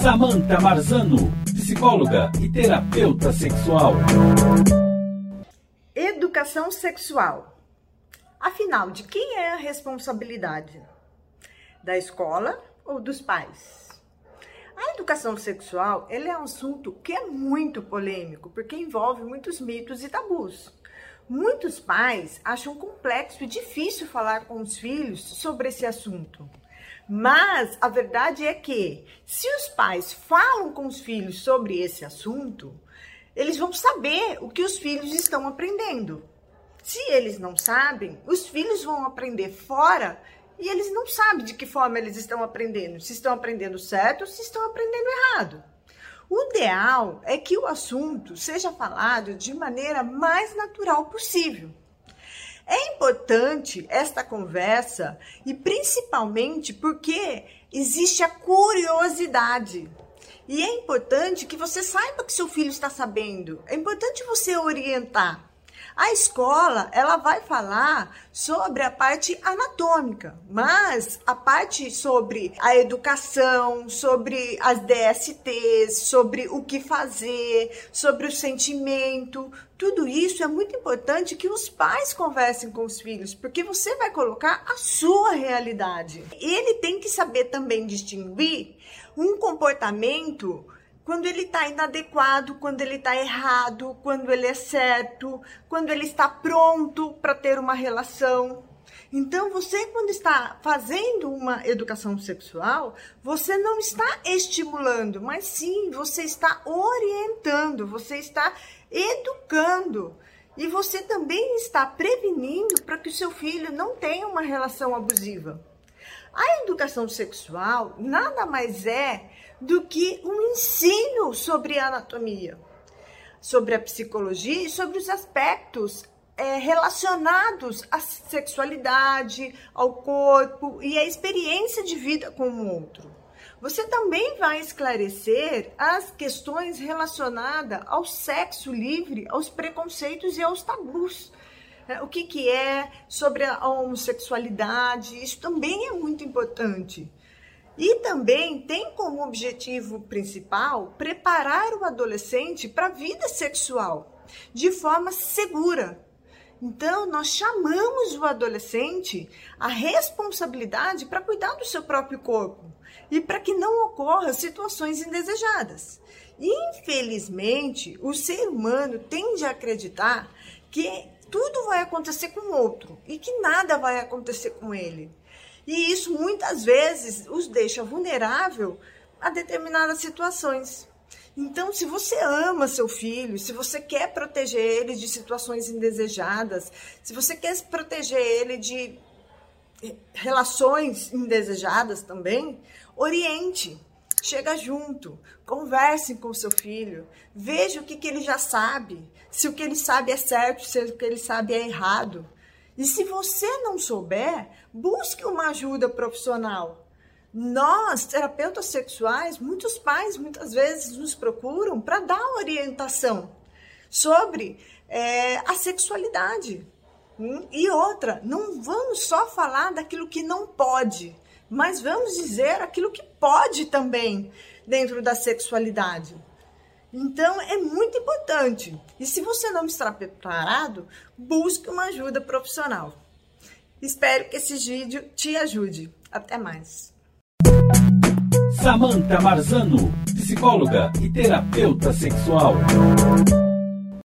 Samantha Marzano, psicóloga e terapeuta sexual. Educação sexual. Afinal, de quem é a responsabilidade? Da escola ou dos pais? A educação sexual ele é um assunto que é muito polêmico, porque envolve muitos mitos e tabus. Muitos pais acham complexo e difícil falar com os filhos sobre esse assunto. Mas a verdade é que, se os pais falam com os filhos sobre esse assunto, eles vão saber o que os filhos estão aprendendo. Se eles não sabem, os filhos vão aprender fora e eles não sabem de que forma eles estão aprendendo, se estão aprendendo certo ou se estão aprendendo errado. O ideal é que o assunto seja falado de maneira mais natural possível. Importante esta conversa e principalmente porque existe a curiosidade. E é importante que você saiba que seu filho está sabendo. É importante você orientar. A escola, ela vai falar sobre a parte anatômica, mas a parte sobre a educação, sobre as DSTs, sobre o que fazer, sobre o sentimento, tudo isso é muito importante que os pais conversem com os filhos, porque você vai colocar a sua realidade. Ele tem que saber também distinguir um comportamento quando ele está inadequado, quando ele está errado, quando ele é certo, quando ele está pronto para ter uma relação. Então, você, quando está fazendo uma educação sexual, você não está estimulando, mas sim você está orientando, você está educando. E você também está prevenindo para que o seu filho não tenha uma relação abusiva. A educação sexual nada mais é do que um ensino sobre a anatomia, sobre a psicologia e sobre os aspectos é, relacionados à sexualidade, ao corpo e à experiência de vida com o outro. Você também vai esclarecer as questões relacionadas ao sexo livre, aos preconceitos e aos tabus. É, o que, que é sobre a homossexualidade, isso também é muito importante. E também tem como objetivo principal preparar o adolescente para a vida sexual de forma segura. Então, nós chamamos o adolescente a responsabilidade para cuidar do seu próprio corpo e para que não ocorra situações indesejadas. Infelizmente, o ser humano tende a acreditar que tudo vai acontecer com o outro e que nada vai acontecer com ele. E isso muitas vezes os deixa vulnerável a determinadas situações. Então, se você ama seu filho, se você quer proteger ele de situações indesejadas, se você quer proteger ele de relações indesejadas também, oriente, chega junto, converse com o seu filho, veja o que, que ele já sabe, se o que ele sabe é certo, se o que ele sabe é errado. E se você não souber, busque uma ajuda profissional. Nós, terapeutas sexuais, muitos pais muitas vezes nos procuram para dar orientação sobre é, a sexualidade. Hum? E outra, não vamos só falar daquilo que não pode, mas vamos dizer aquilo que pode também dentro da sexualidade. Então é muito importante. E se você não está preparado, busque uma ajuda profissional. Espero que esse vídeo te ajude. Até mais. Samantha Marzano, psicóloga e terapeuta sexual.